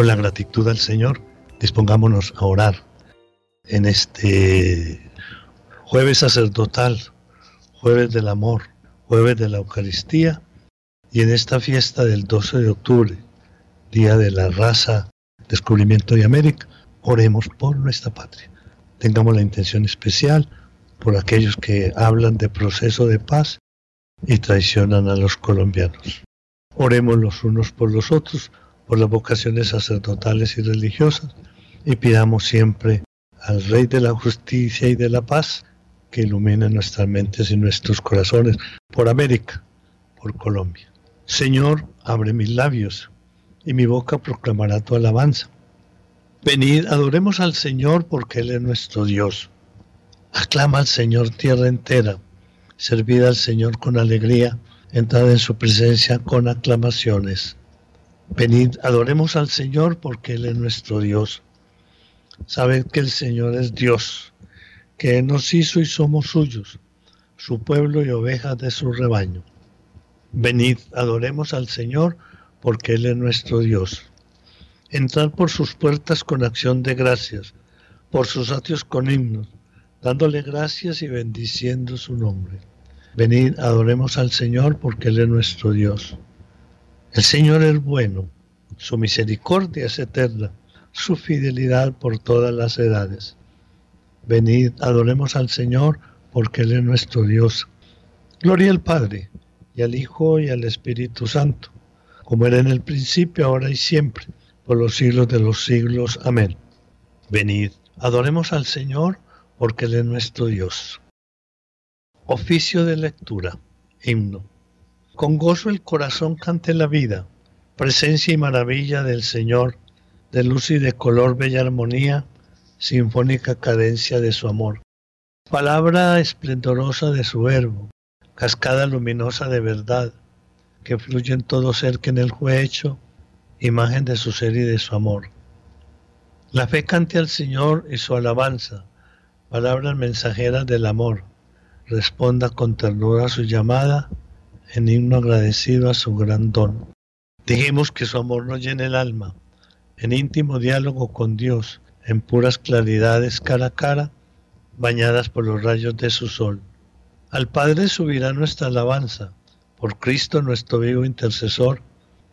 Con la gratitud al Señor, dispongámonos a orar en este jueves sacerdotal, jueves del amor, jueves de la Eucaristía y en esta fiesta del 12 de octubre, Día de la Raza, Descubrimiento de América, oremos por nuestra patria. Tengamos la intención especial por aquellos que hablan de proceso de paz y traicionan a los colombianos. Oremos los unos por los otros, por las vocaciones sacerdotales y religiosas, y pidamos siempre al Rey de la Justicia y de la Paz que ilumine nuestras mentes y nuestros corazones por América, por Colombia. Señor, abre mis labios y mi boca proclamará tu alabanza. Venid, adoremos al Señor porque Él es nuestro Dios. Aclama al Señor tierra entera, servid al Señor con alegría, entrad en su presencia con aclamaciones. Venid, adoremos al Señor porque Él es nuestro Dios. Sabed que el Señor es Dios, que Él nos hizo y somos suyos, su pueblo y ovejas de su rebaño. Venid, adoremos al Señor, porque Él es nuestro Dios. Entrad por sus puertas con acción de gracias, por sus atrios con himnos, dándole gracias y bendiciendo su nombre. Venid, adoremos al Señor, porque Él es nuestro Dios. El Señor es bueno, su misericordia es eterna, su fidelidad por todas las edades. Venid, adoremos al Señor, porque Él es nuestro Dios. Gloria al Padre, y al Hijo, y al Espíritu Santo, como era en el principio, ahora y siempre, por los siglos de los siglos. Amén. Venid, adoremos al Señor, porque Él es nuestro Dios. Oficio de lectura. Himno. Con gozo el corazón cante la vida, presencia y maravilla del Señor, de luz y de color bella armonía, sinfónica cadencia de su amor. Palabra esplendorosa de su verbo, cascada luminosa de verdad, que fluye en todo ser que en él fue hecho, imagen de su ser y de su amor. La fe cante al Señor y su alabanza, palabras mensajeras del amor, responda con ternura a su llamada, en himno agradecido a su gran don. Dijimos que su amor nos llene el alma, en íntimo diálogo con Dios, en puras claridades cara a cara, bañadas por los rayos de su sol. Al Padre subirá nuestra alabanza, por Cristo nuestro vivo intercesor,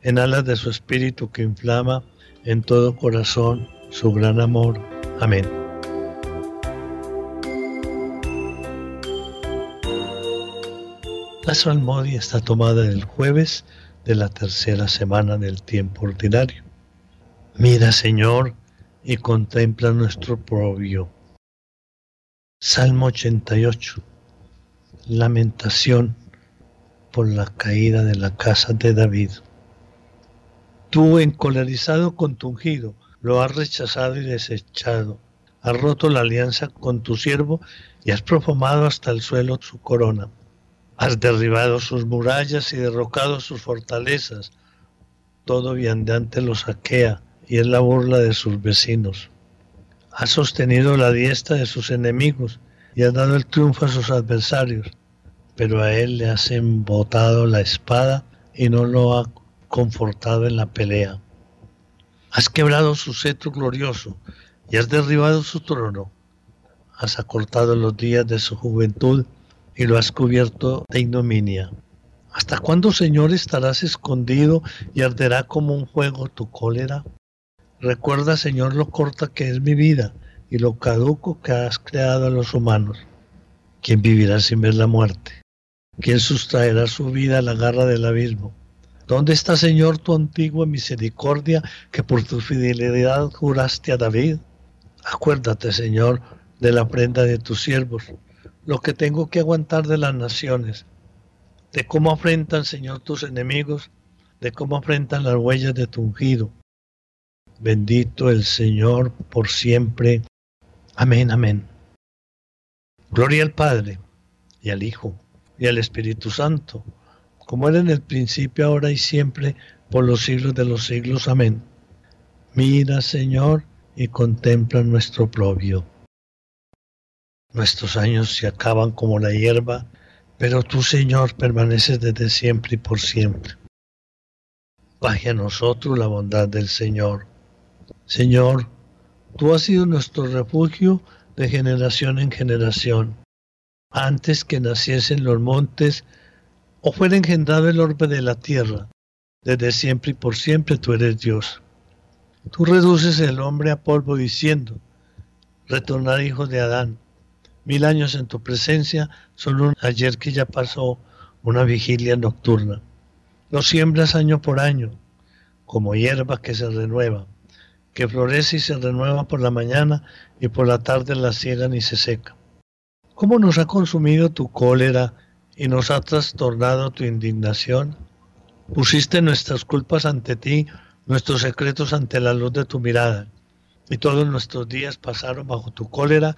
en alas de su Espíritu que inflama en todo corazón su gran amor. Amén. La salmodia está tomada el jueves de la tercera semana del tiempo ordinario. Mira, Señor, y contempla nuestro propio. Salmo 88. Lamentación por la caída de la casa de David. Tú, encolerizado con tu ungido, lo has rechazado y desechado. Has roto la alianza con tu siervo y has profumado hasta el suelo su corona. Has derribado sus murallas y derrocado sus fortalezas. Todo viandante lo saquea y es la burla de sus vecinos. Ha sostenido la diestra de sus enemigos y ha dado el triunfo a sus adversarios, pero a él le has embotado la espada y no lo ha confortado en la pelea. Has quebrado su cetro glorioso y has derribado su trono. Has acortado los días de su juventud y lo has cubierto de ignominia. ¿Hasta cuándo, Señor, estarás escondido y arderá como un fuego tu cólera? Recuerda, Señor, lo corta que es mi vida y lo caduco que has creado a los humanos. ¿Quién vivirá sin ver la muerte? ¿Quién sustraerá su vida a la garra del abismo? ¿Dónde está, Señor, tu antigua misericordia que por tu fidelidad juraste a David? Acuérdate, Señor, de la prenda de tus siervos, lo que tengo que aguantar de las naciones, de cómo afrentan, Señor, tus enemigos, de cómo afrentan las huellas de tu ungido. Bendito el Señor por siempre. Amén, amén. Gloria al Padre, y al Hijo, y al Espíritu Santo, como era en el principio, ahora y siempre, por los siglos de los siglos. Amén. Mira, Señor, y contempla nuestro propio. Nuestros años se acaban como la hierba, pero tú, Señor, permaneces desde siempre y por siempre. Baje a nosotros la bondad del Señor Señor, tú has sido nuestro refugio de generación en generación. Antes que naciesen los montes o fuera engendrado el orbe de la tierra, desde siempre y por siempre tú eres Dios. Tú reduces el hombre a polvo diciendo, retornar hijo de Adán. Mil años en tu presencia son un ayer que ya pasó, una vigilia nocturna. Lo siembras año por año, como hierba que se renueva, que florece y se renueva por la mañana y por la tarde la ciegan y se seca. ¿Cómo nos ha consumido tu cólera y nos ha trastornado tu indignación? Pusiste nuestras culpas ante ti, nuestros secretos ante la luz de tu mirada, y todos nuestros días pasaron bajo tu cólera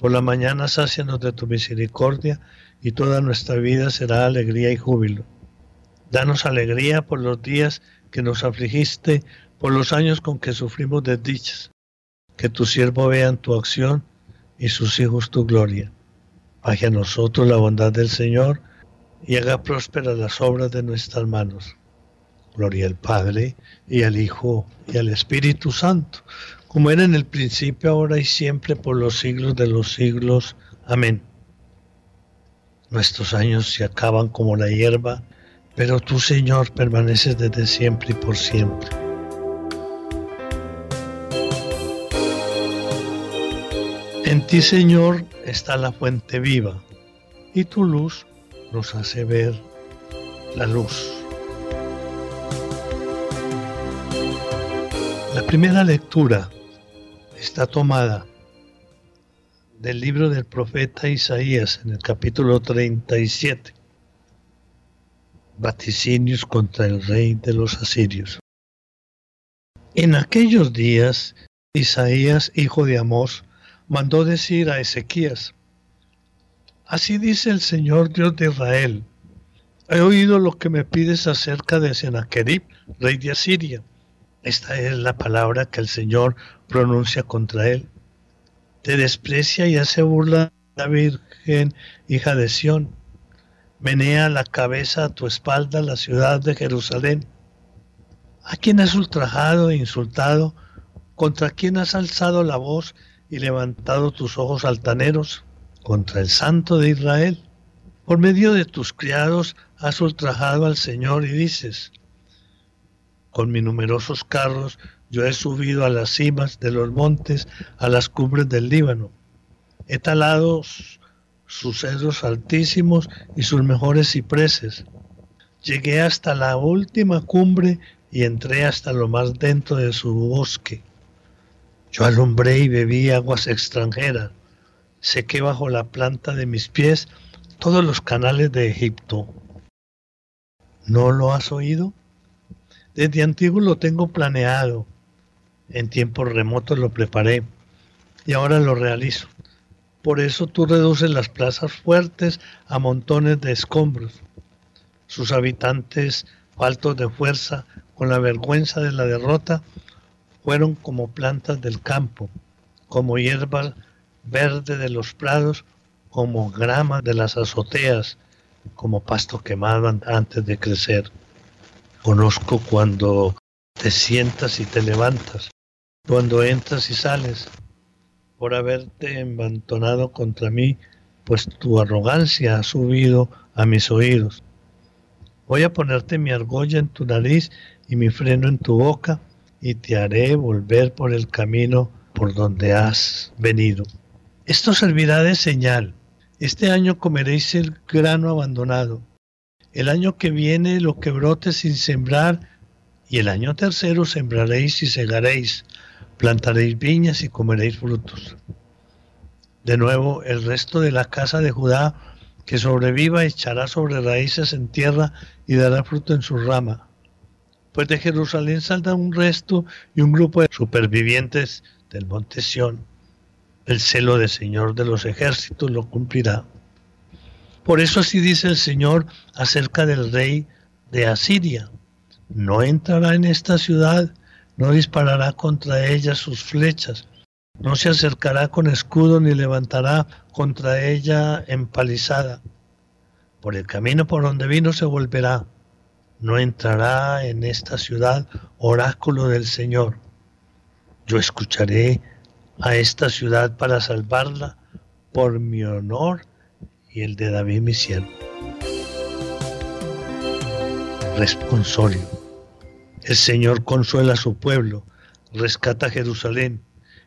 Por la mañana sácianos de tu misericordia y toda nuestra vida será alegría y júbilo. Danos alegría por los días que nos afligiste, por los años con que sufrimos desdichas. Que tu siervo vean tu acción y sus hijos tu gloria. Baje a nosotros la bondad del Señor y haga prósperas las obras de nuestras manos. Gloria al Padre y al Hijo y al Espíritu Santo como era en el principio, ahora y siempre, por los siglos de los siglos. Amén. Nuestros años se acaban como la hierba, pero tú, Señor, permaneces desde siempre y por siempre. En ti, Señor, está la fuente viva, y tu luz nos hace ver la luz. La primera lectura está tomada del libro del profeta Isaías en el capítulo 37, vaticinios contra el rey de los asirios. En aquellos días, Isaías, hijo de Amós, mandó decir a Ezequías, Así dice el Señor Dios de Israel, he oído lo que me pides acerca de Sennacherib, rey de Asiria esta es la palabra que el Señor pronuncia contra él. Te desprecia y hace burla la Virgen, hija de Sión. Menea la cabeza a tu espalda la ciudad de Jerusalén. ¿A quién has ultrajado e insultado? ¿Contra quién has alzado la voz y levantado tus ojos altaneros? Contra el Santo de Israel. Por medio de tus criados has ultrajado al Señor y dices, con mis numerosos carros yo he subido a las cimas de los montes, a las cumbres del Líbano. He talado sus cedros altísimos y sus mejores cipreses. Llegué hasta la última cumbre y entré hasta lo más dentro de su bosque. Yo alumbré y bebí aguas extranjeras. Sequé bajo la planta de mis pies todos los canales de Egipto. ¿No lo has oído? Desde antiguo lo tengo planeado, en tiempos remotos lo preparé y ahora lo realizo. Por eso tú reduces las plazas fuertes a montones de escombros. Sus habitantes, faltos de fuerza, con la vergüenza de la derrota, fueron como plantas del campo, como hierba verde de los prados, como grama de las azoteas, como pasto quemado antes de crecer. Conozco cuando te sientas y te levantas, cuando entras y sales, por haberte embantonado contra mí, pues tu arrogancia ha subido a mis oídos. Voy a ponerte mi argolla en tu nariz y mi freno en tu boca, y te haré volver por el camino por donde has venido. Esto servirá de señal. Este año comeréis el grano abandonado el año que viene lo que brote sin sembrar, y el año tercero sembraréis y segaréis, plantaréis viñas y comeréis frutos. De nuevo, el resto de la casa de Judá que sobreviva echará sobre raíces en tierra y dará fruto en su rama. pues de Jerusalén saldrá un resto y un grupo de supervivientes del monte Sión. El celo del Señor de los ejércitos lo cumplirá. Por eso así dice el Señor acerca del rey de Asiria. No entrará en esta ciudad, no disparará contra ella sus flechas, no se acercará con escudo ni levantará contra ella empalizada. Por el camino por donde vino se volverá. No entrará en esta ciudad oráculo del Señor. Yo escucharé a esta ciudad para salvarla por mi honor y el de David mi siervo. Responsorio. El Señor consuela a su pueblo, rescata a Jerusalén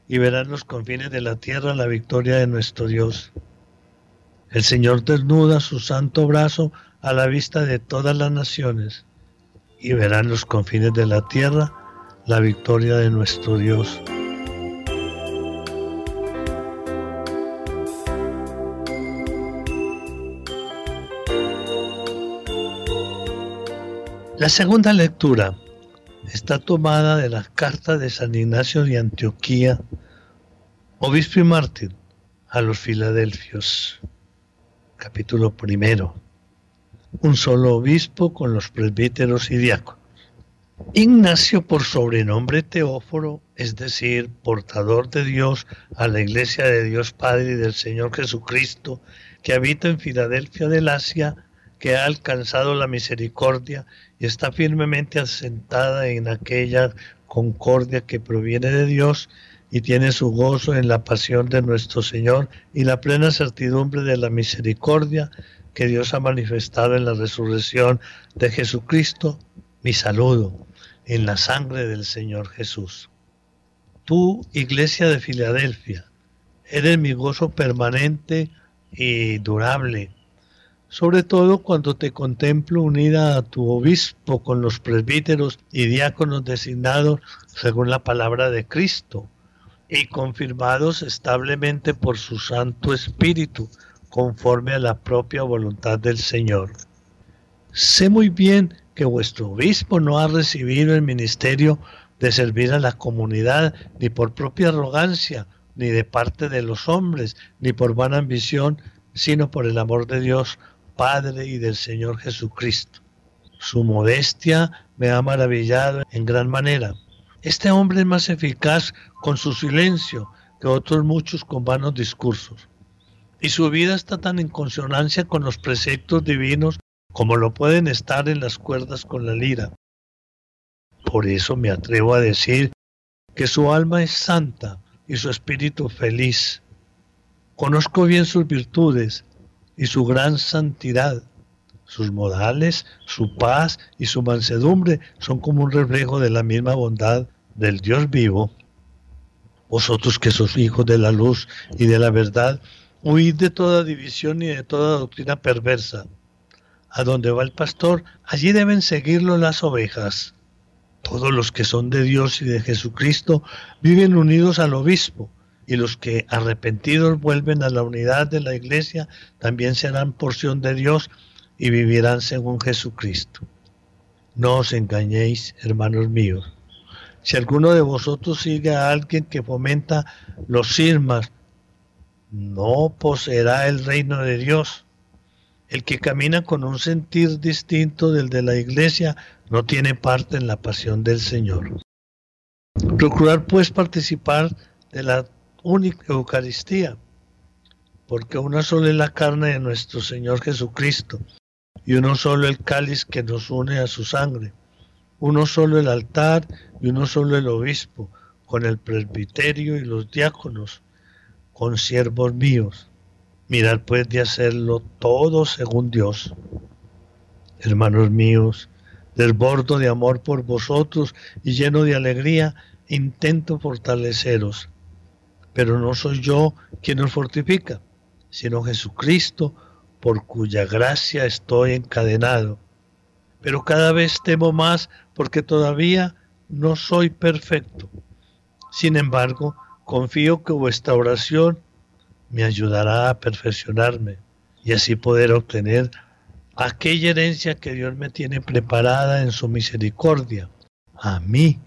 y verán los confines de la tierra la victoria de nuestro Dios. El Señor desnuda su santo brazo a la vista de todas las naciones y verán los confines de la tierra la victoria de nuestro Dios. La segunda lectura está tomada de las cartas de San Ignacio de Antioquía, obispo y mártir a los Filadelfios, capítulo primero. Un solo obispo con los presbíteros y diáconos. Ignacio por sobrenombre Teóforo, es decir, portador de Dios a la iglesia de Dios Padre y del Señor Jesucristo, que habita en Filadelfia del Asia, que ha alcanzado la misericordia y está firmemente asentada en aquella concordia que proviene de Dios y tiene su gozo en la pasión de nuestro Señor y la plena certidumbre de la misericordia que Dios ha manifestado en la resurrección de Jesucristo, mi saludo en la sangre del Señor Jesús. Tú, iglesia de Filadelfia, eres mi gozo permanente y durable sobre todo cuando te contemplo unida a tu obispo con los presbíteros y diáconos designados según la palabra de Cristo y confirmados establemente por su Santo Espíritu conforme a la propia voluntad del Señor. Sé muy bien que vuestro obispo no ha recibido el ministerio de servir a la comunidad ni por propia arrogancia, ni de parte de los hombres, ni por vana ambición, sino por el amor de Dios Padre y del Señor Jesucristo. Su modestia me ha maravillado en gran manera. Este hombre es más eficaz con su silencio que otros muchos con vanos discursos. Y su vida está tan en consonancia con los preceptos divinos como lo pueden estar en las cuerdas con la lira. Por eso me atrevo a decir que su alma es santa y su espíritu feliz. Conozco bien sus virtudes y su gran santidad. Sus modales, su paz y su mansedumbre son como un reflejo de la misma bondad del Dios vivo. Vosotros que sois hijos de la luz y de la verdad, huid de toda división y de toda doctrina perversa. A donde va el pastor, allí deben seguirlo las ovejas. Todos los que son de Dios y de Jesucristo viven unidos al obispo y los que arrepentidos vuelven a la unidad de la iglesia también serán porción de Dios y vivirán según Jesucristo. No os engañéis, hermanos míos. Si alguno de vosotros sigue a alguien que fomenta los sirmas, no poseerá el reino de Dios. El que camina con un sentir distinto del de la iglesia no tiene parte en la pasión del Señor. Procurar pues participar de la única Eucaristía, porque una sola es la carne de nuestro Señor Jesucristo y uno solo el cáliz que nos une a su sangre, uno solo el altar y uno solo el obispo, con el presbiterio y los diáconos, con siervos míos. Mirad pues de hacerlo todo según Dios. Hermanos míos, desbordo de amor por vosotros y lleno de alegría, intento fortaleceros pero no soy yo quien nos fortifica, sino Jesucristo, por cuya gracia estoy encadenado. Pero cada vez temo más porque todavía no soy perfecto. Sin embargo, confío que vuestra oración me ayudará a perfeccionarme y así poder obtener aquella herencia que Dios me tiene preparada en su misericordia, a mí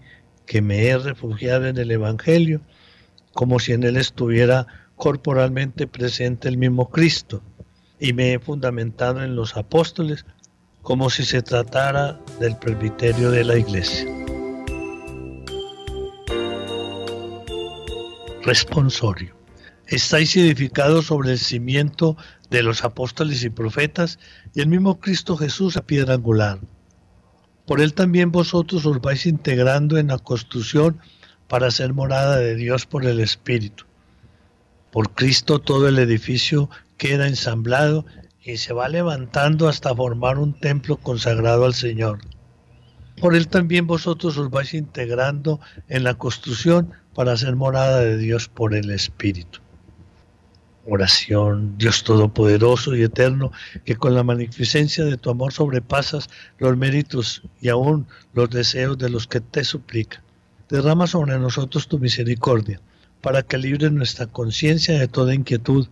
que me he refugiado en el Evangelio, como si en él estuviera corporalmente presente el mismo Cristo, y me he fundamentado en los apóstoles, como si se tratara del presbiterio de la iglesia. Responsorio. Estáis edificados sobre el cimiento de los apóstoles y profetas y el mismo Cristo Jesús a piedra angular. Por él también vosotros os vais integrando en la construcción para ser morada de Dios por el Espíritu. Por Cristo todo el edificio queda ensamblado y se va levantando hasta formar un templo consagrado al Señor. Por él también vosotros os vais integrando en la construcción para ser morada de Dios por el Espíritu. Oración, Dios Todopoderoso y Eterno, que con la magnificencia de tu amor sobrepasas los méritos y aún los deseos de los que te suplican. Derrama sobre nosotros tu misericordia, para que libres nuestra conciencia de toda inquietud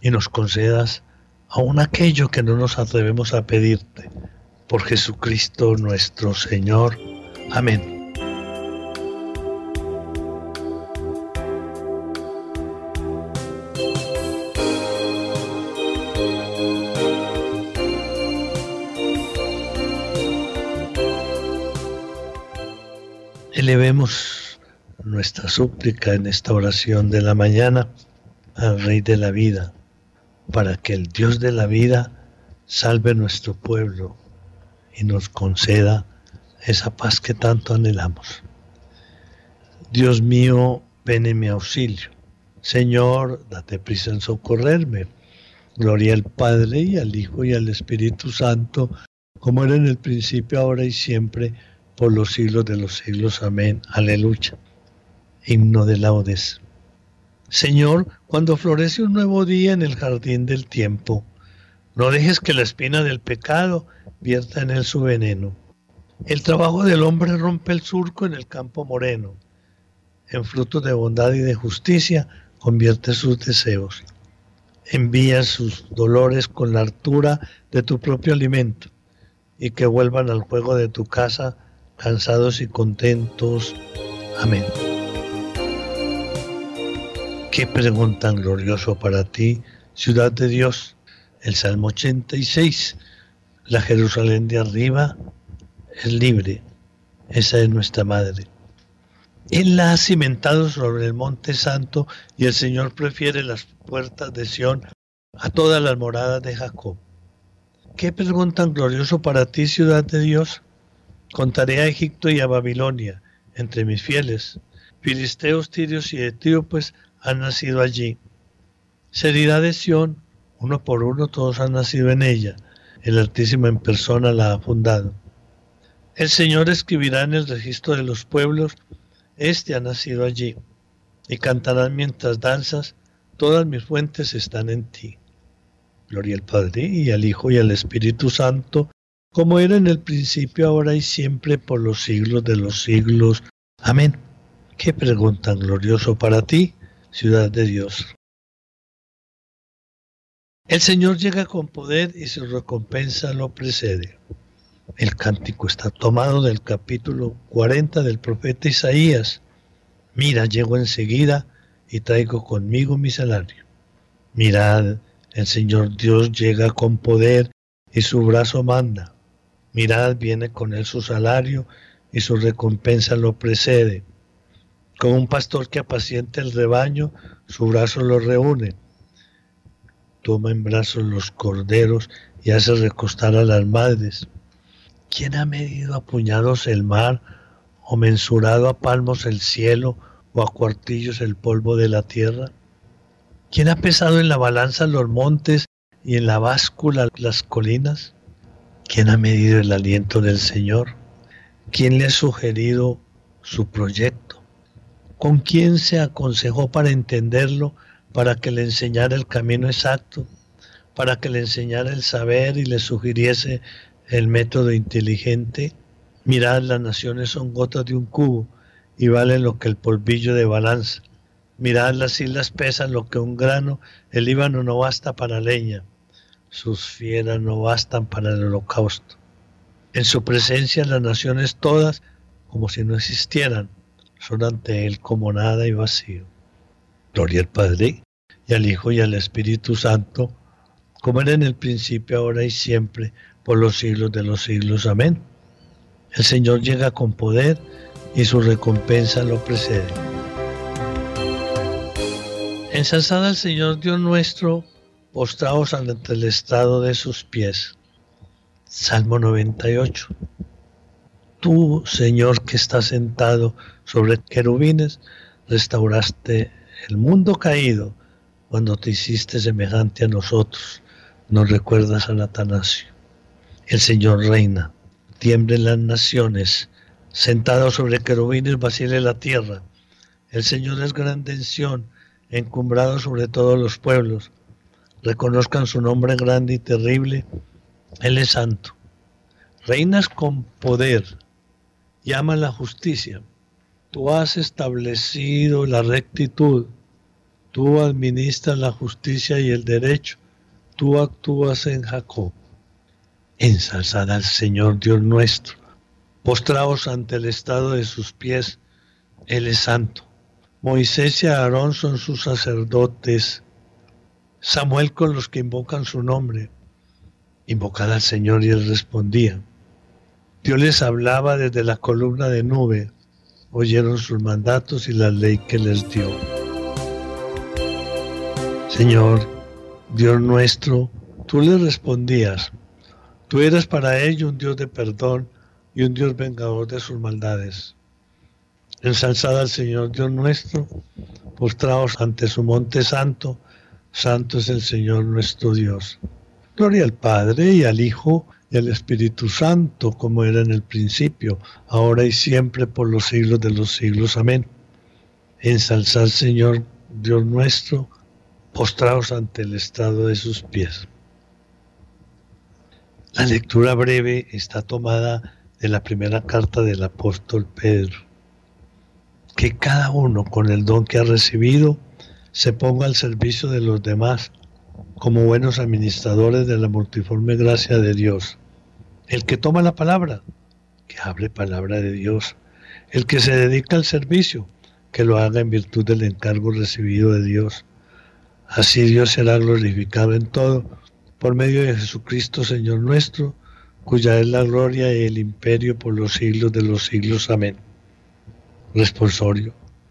y nos concedas aún aquello que no nos atrevemos a pedirte. Por Jesucristo nuestro Señor. Amén. Nuestra súplica en esta oración de la mañana al Rey de la vida, para que el Dios de la vida salve nuestro pueblo y nos conceda esa paz que tanto anhelamos. Dios mío, ven en mi auxilio. Señor, date prisa en socorrerme. Gloria al Padre y al Hijo y al Espíritu Santo, como era en el principio, ahora y siempre, por los siglos de los siglos. Amén. Aleluya. Himno de laudes. Señor, cuando florece un nuevo día en el jardín del tiempo, no dejes que la espina del pecado vierta en él su veneno. El trabajo del hombre rompe el surco en el campo moreno. En frutos de bondad y de justicia convierte sus deseos. Envía sus dolores con la altura de tu propio alimento y que vuelvan al juego de tu casa cansados y contentos. Amén. Qué pregunta glorioso para ti, ciudad de Dios. El Salmo 86, la Jerusalén de arriba es libre. Esa es nuestra madre. Él la ha cimentado sobre el monte santo y el Señor prefiere las puertas de Sión a todas las moradas de Jacob. Qué pregunta glorioso para ti, ciudad de Dios. Contaré a Egipto y a Babilonia entre mis fieles. Filisteos, tirios y etíopes han nacido allí. Seriedad de Sión, uno por uno todos han nacido en ella. El Altísimo en persona la ha fundado. El Señor escribirá en el registro de los pueblos, Este ha nacido allí. Y cantarán mientras danzas, todas mis fuentes están en ti. Gloria al Padre y al Hijo y al Espíritu Santo, como era en el principio, ahora y siempre, por los siglos de los siglos. Amén. Qué pregunta glorioso para ti, ciudad de Dios. El Señor llega con poder y su recompensa lo precede. El cántico está tomado del capítulo 40 del profeta Isaías. Mira, llego enseguida y traigo conmigo mi salario. Mirad, el Señor Dios llega con poder y su brazo manda. Mirad, viene con él su salario y su recompensa lo precede. Como un pastor que apacienta el rebaño, su brazo lo reúne. Toma en brazos los corderos y hace recostar a las madres. ¿Quién ha medido a puñados el mar o mensurado a palmos el cielo o a cuartillos el polvo de la tierra? ¿Quién ha pesado en la balanza los montes y en la báscula las colinas? ¿Quién ha medido el aliento del Señor? ¿Quién le ha sugerido su proyecto? ¿Con quién se aconsejó para entenderlo, para que le enseñara el camino exacto, para que le enseñara el saber y le sugiriese el método inteligente? Mirad, las naciones son gotas de un cubo y valen lo que el polvillo de balanza. Mirad, las islas pesan lo que un grano, el Líbano no basta para leña. Sus fieras no bastan para el holocausto. En su presencia las naciones todas, como si no existieran, son ante Él como nada y vacío. Gloria al Padre, y al Hijo, y al Espíritu Santo, como era en el principio, ahora y siempre, por los siglos de los siglos. Amén. El Señor llega con poder y su recompensa lo precede. Ensalzada al Señor Dios nuestro, postrados ante el estado de sus pies. Salmo 98. Tú, Señor, que estás sentado sobre querubines, restauraste el mundo caído cuando te hiciste semejante a nosotros. Nos recuerdas a Atanasio. El Señor reina, tiemblen las naciones, sentado sobre querubines vacile la tierra. El Señor es grande en encumbrado sobre todos los pueblos reconozcan su nombre grande y terrible. Él es santo. Reinas con poder, llama la justicia. Tú has establecido la rectitud. Tú administras la justicia y el derecho. Tú actúas en Jacob. Ensalzad al Señor Dios nuestro. Postraos ante el estado de sus pies. Él es santo. Moisés y Aarón son sus sacerdotes. Samuel con los que invocan su nombre. Invocad al Señor y él respondía. Dios les hablaba desde la columna de nube. Oyeron sus mandatos y la ley que les dio. Señor, Dios nuestro, tú les respondías. Tú eras para ellos un Dios de perdón y un Dios vengador de sus maldades. Ensalzad al Señor Dios nuestro, postrados ante su monte santo, Santo es el Señor nuestro Dios. Gloria al Padre y al Hijo y al Espíritu Santo, como era en el principio, ahora y siempre, por los siglos de los siglos. Amén. Ensalzar, Señor Dios nuestro, postrados ante el estado de sus pies. La lectura breve está tomada de la primera carta del apóstol Pedro. Que cada uno con el don que ha recibido, se ponga al servicio de los demás como buenos administradores de la multiforme gracia de Dios. El que toma la palabra, que hable palabra de Dios. El que se dedica al servicio, que lo haga en virtud del encargo recibido de Dios. Así Dios será glorificado en todo, por medio de Jesucristo Señor nuestro, cuya es la gloria y el imperio por los siglos de los siglos. Amén. Responsorio.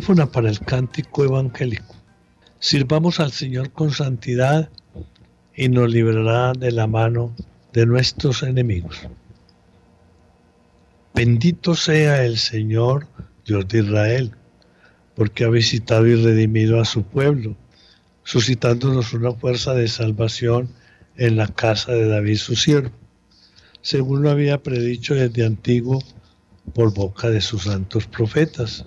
Para el cántico evangélico. Sirvamos al Señor con santidad y nos librará de la mano de nuestros enemigos. Bendito sea el Señor, Dios de Israel, porque ha visitado y redimido a su pueblo, suscitándonos una fuerza de salvación en la casa de David su siervo, según lo había predicho desde antiguo por boca de sus santos profetas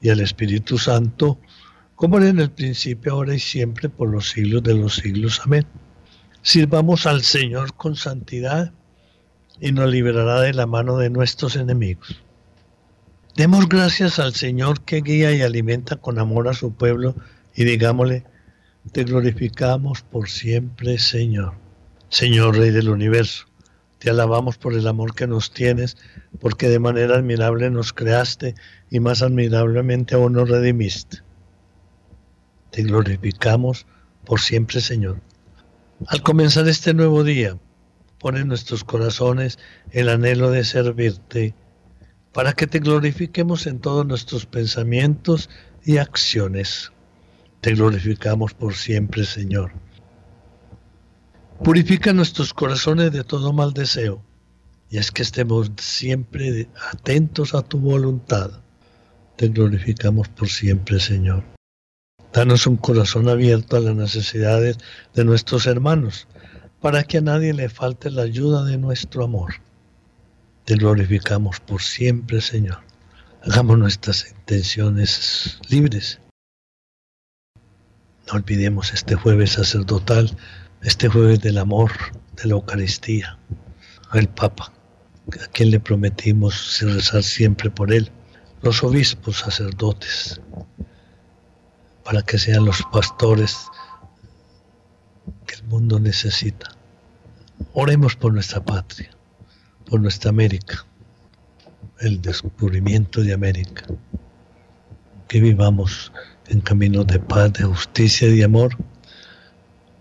y al Espíritu Santo, como era en el principio, ahora y siempre, por los siglos de los siglos. Amén. Sirvamos al Señor con santidad y nos liberará de la mano de nuestros enemigos. Demos gracias al Señor que guía y alimenta con amor a su pueblo y digámosle, te glorificamos por siempre, Señor. Señor Rey del universo, te alabamos por el amor que nos tienes, porque de manera admirable nos creaste y más admirablemente aún nos redimiste. Te glorificamos por siempre, Señor. Al comenzar este nuevo día, pone en nuestros corazones el anhelo de servirte para que te glorifiquemos en todos nuestros pensamientos y acciones. Te glorificamos por siempre, Señor. Purifica nuestros corazones de todo mal deseo, y es que estemos siempre atentos a tu voluntad. Te glorificamos por siempre, Señor. Danos un corazón abierto a las necesidades de nuestros hermanos, para que a nadie le falte la ayuda de nuestro amor. Te glorificamos por siempre, Señor. Hagamos nuestras intenciones libres. No olvidemos este jueves sacerdotal, este jueves del amor, de la Eucaristía, al Papa, a quien le prometimos rezar siempre por él, los obispos sacerdotes, para que sean los pastores que el mundo necesita. Oremos por nuestra patria por nuestra América, el descubrimiento de América. Que vivamos en caminos de paz, de justicia y de amor.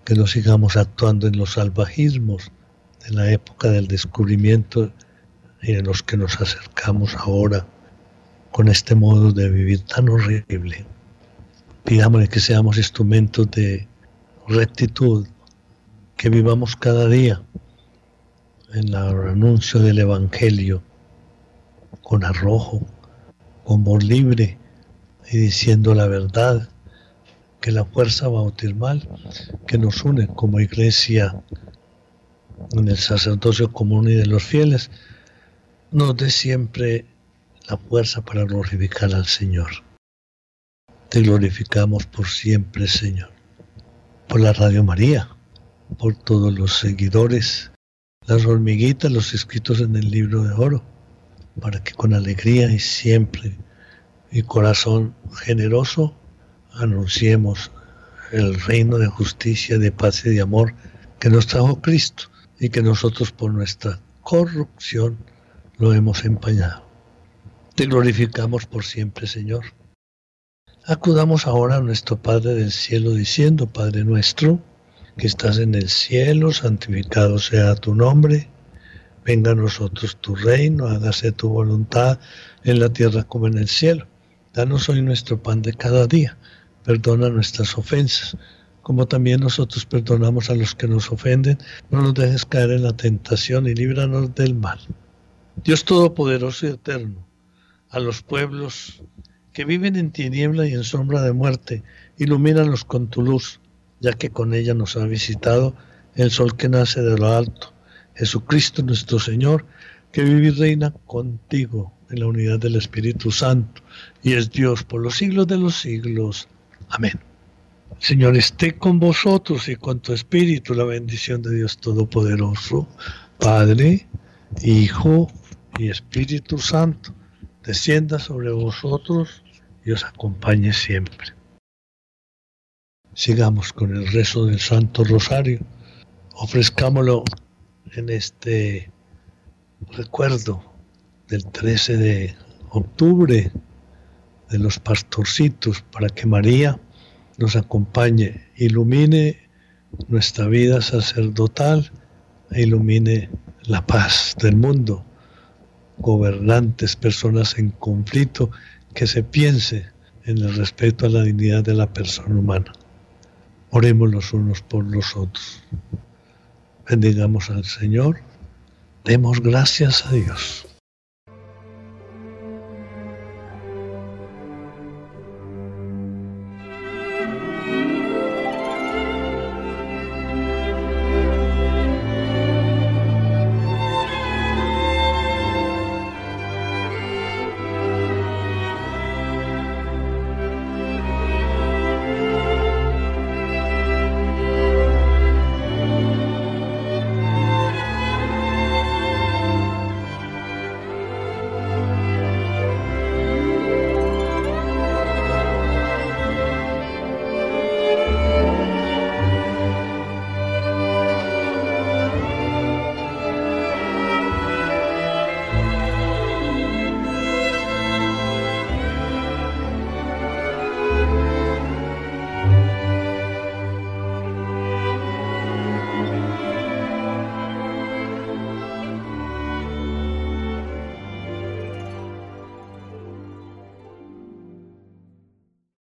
Que no sigamos actuando en los salvajismos de la época del descubrimiento y en los que nos acercamos ahora con este modo de vivir tan horrible. Pidámosle que seamos instrumentos de rectitud, que vivamos cada día en el anuncio del Evangelio con arrojo, con voz libre y diciendo la verdad, que la fuerza bautismal que nos une como iglesia en el sacerdocio común y de los fieles, nos dé siempre la fuerza para glorificar al Señor. Te glorificamos por siempre, Señor, por la Radio María, por todos los seguidores las hormiguitas, los escritos en el libro de oro, para que con alegría y siempre y corazón generoso anunciemos el reino de justicia, de paz y de amor que nos trajo Cristo y que nosotros por nuestra corrupción lo hemos empañado. Te glorificamos por siempre, Señor. Acudamos ahora a nuestro Padre del cielo diciendo, Padre nuestro, que estás en el cielo, santificado sea tu nombre, venga a nosotros tu reino, hágase tu voluntad en la tierra como en el cielo. Danos hoy nuestro pan de cada día, perdona nuestras ofensas, como también nosotros perdonamos a los que nos ofenden, no nos dejes caer en la tentación y líbranos del mal. Dios Todopoderoso y Eterno, a los pueblos que viven en tiniebla y en sombra de muerte, ilumínalos con tu luz ya que con ella nos ha visitado el sol que nace de lo alto, Jesucristo nuestro Señor, que vive y reina contigo en la unidad del Espíritu Santo, y es Dios por los siglos de los siglos. Amén. Señor esté con vosotros y con tu Espíritu la bendición de Dios Todopoderoso, Padre, Hijo y Espíritu Santo, descienda sobre vosotros y os acompañe siempre. Sigamos con el rezo del Santo Rosario. Ofrezcámoslo en este recuerdo del 13 de octubre de los pastorcitos para que María nos acompañe, ilumine nuestra vida sacerdotal e ilumine la paz del mundo. Gobernantes, personas en conflicto, que se piense en el respeto a la dignidad de la persona humana. Oremos los unos por los otros. Bendigamos al Señor. Demos gracias a Dios.